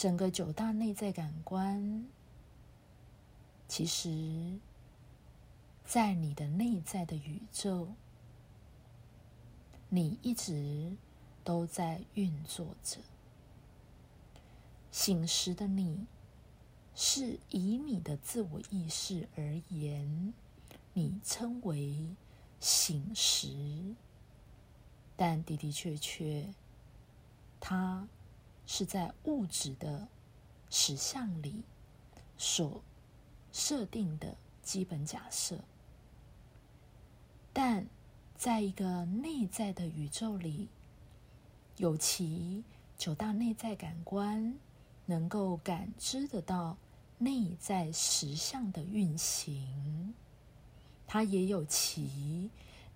整个九大内在感官，其实，在你的内在的宇宙，你一直都在运作着。醒时的你，是以你的自我意识而言，你称为醒时，但的的确确，它。是在物质的实相里所设定的基本假设，但在一个内在的宇宙里，有其九大内在感官能够感知得到内在实相的运行，它也有其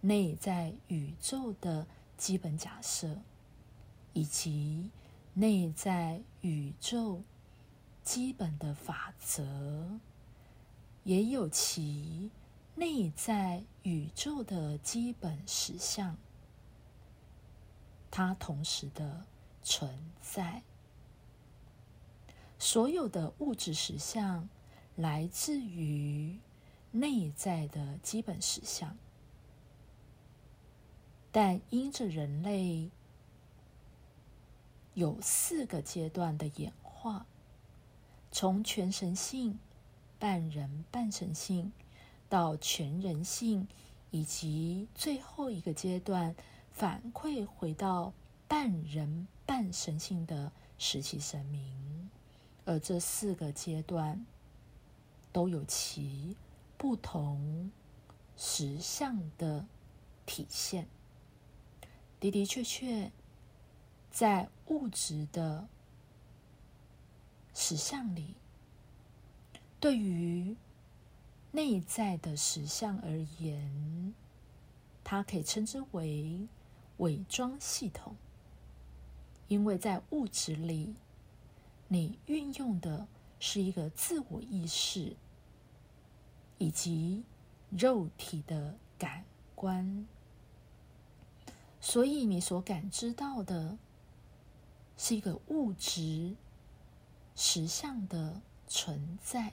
内在宇宙的基本假设，以及。内在宇宙基本的法则，也有其内在宇宙的基本实相，它同时的存在。所有的物质实相来自于内在的基本实相，但因着人类。有四个阶段的演化，从全神性、半人半神性到全人性，以及最后一个阶段反馈回到半人半神性的实体神明，而这四个阶段都有其不同实相的体现，的的确确。在物质的实相里，对于内在的实相而言，它可以称之为伪装系统，因为在物质里，你运用的是一个自我意识以及肉体的感官，所以你所感知到的。是一个物质实相的存在，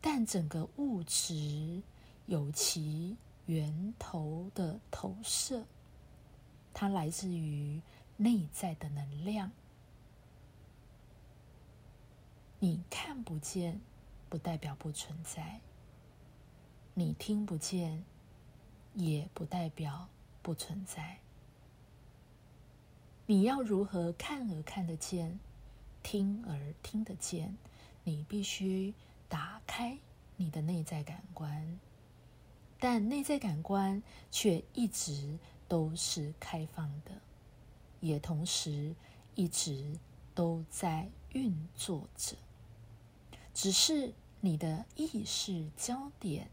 但整个物质有其源头的投射，它来自于内在的能量。你看不见，不代表不存在；你听不见，也不代表不存在。你要如何看而看得见，听而听得见？你必须打开你的内在感官，但内在感官却一直都是开放的，也同时一直都在运作着。只是你的意识焦点，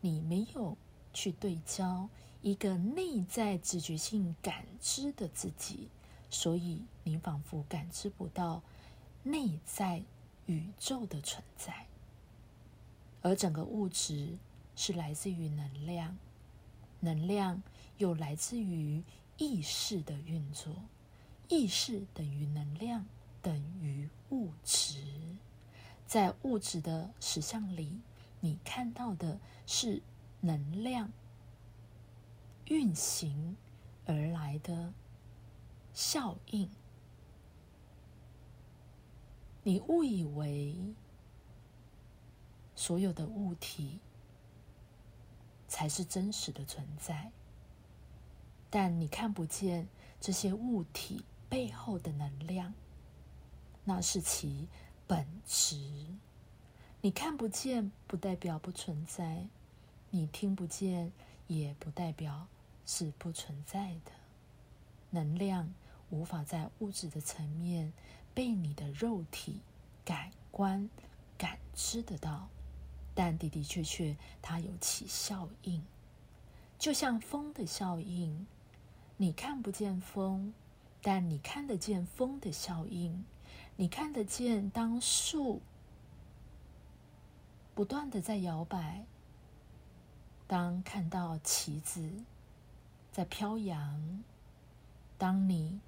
你没有去对焦一个内在直觉性感知的自己。所以，你仿佛感知不到内在宇宙的存在，而整个物质是来自于能量，能量又来自于意识的运作，意识等于能量等于物质，在物质的实相里，你看到的是能量运行而来的。效应，你误以为所有的物体才是真实的存在，但你看不见这些物体背后的能量，那是其本质。你看不见，不代表不存在；你听不见，也不代表是不存在的能量。无法在物质的层面被你的肉体感官感知得到，但的的确确，它有其效应，就像风的效应。你看不见风，但你看得见风的效应。你看得见，当树不断的在摇摆，当看到旗子在飘扬，当你。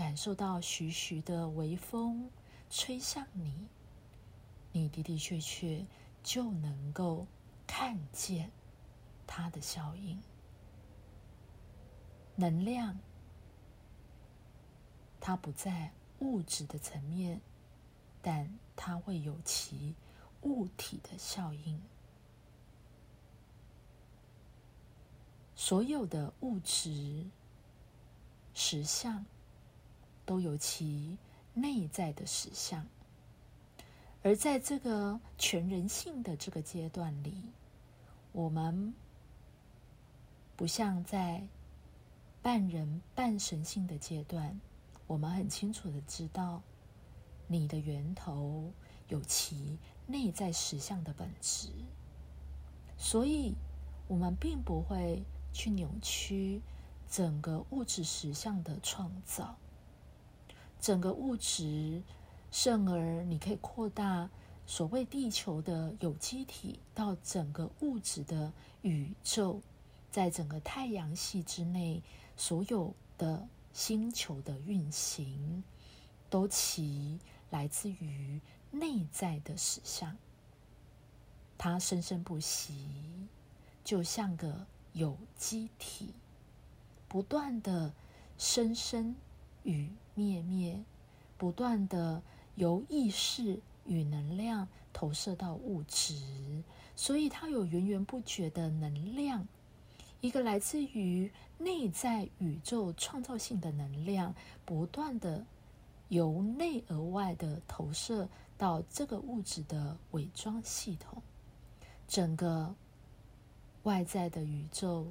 感受到徐徐的微风吹向你，你的的确确就能够看见它的效应。能量，它不在物质的层面，但它会有其物体的效应。所有的物质实相都有其内在的实相，而在这个全人性的这个阶段里，我们不像在半人半神性的阶段，我们很清楚的知道你的源头有其内在实相的本质，所以我们并不会。去扭曲整个物质实相的创造，整个物质，甚而你可以扩大所谓地球的有机体到整个物质的宇宙，在整个太阳系之内所有的星球的运行，都其来自于内在的实相，它生生不息，就像个。有机体不断的生生与灭灭，不断的由意识与能量投射到物质，所以它有源源不绝的能量，一个来自于内在宇宙创造性的能量，不断的由内而外的投射到这个物质的伪装系统，整个。外在的宇宙，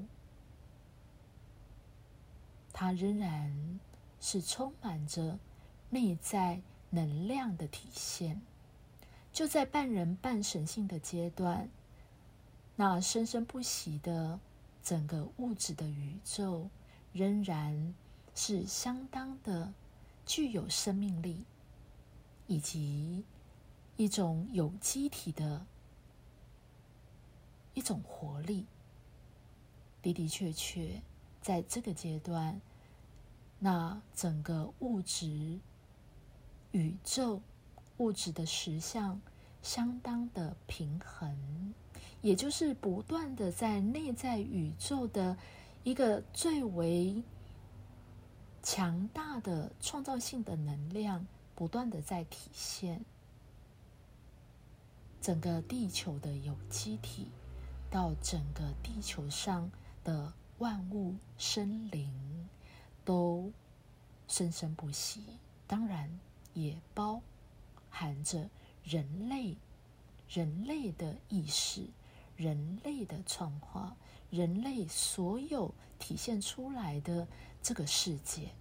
它仍然是充满着内在能量的体现。就在半人半神性的阶段，那生生不息的整个物质的宇宙，仍然是相当的具有生命力，以及一种有机体的。一种活力，的的确确，在这个阶段，那整个物质宇宙物质的实相相当的平衡，也就是不断的在内在宇宙的一个最为强大的创造性的能量，不断的在体现整个地球的有机体。到整个地球上的万物生灵都生生不息，当然也包含着人类、人类的意识、人类的创化、人类所有体现出来的这个世界。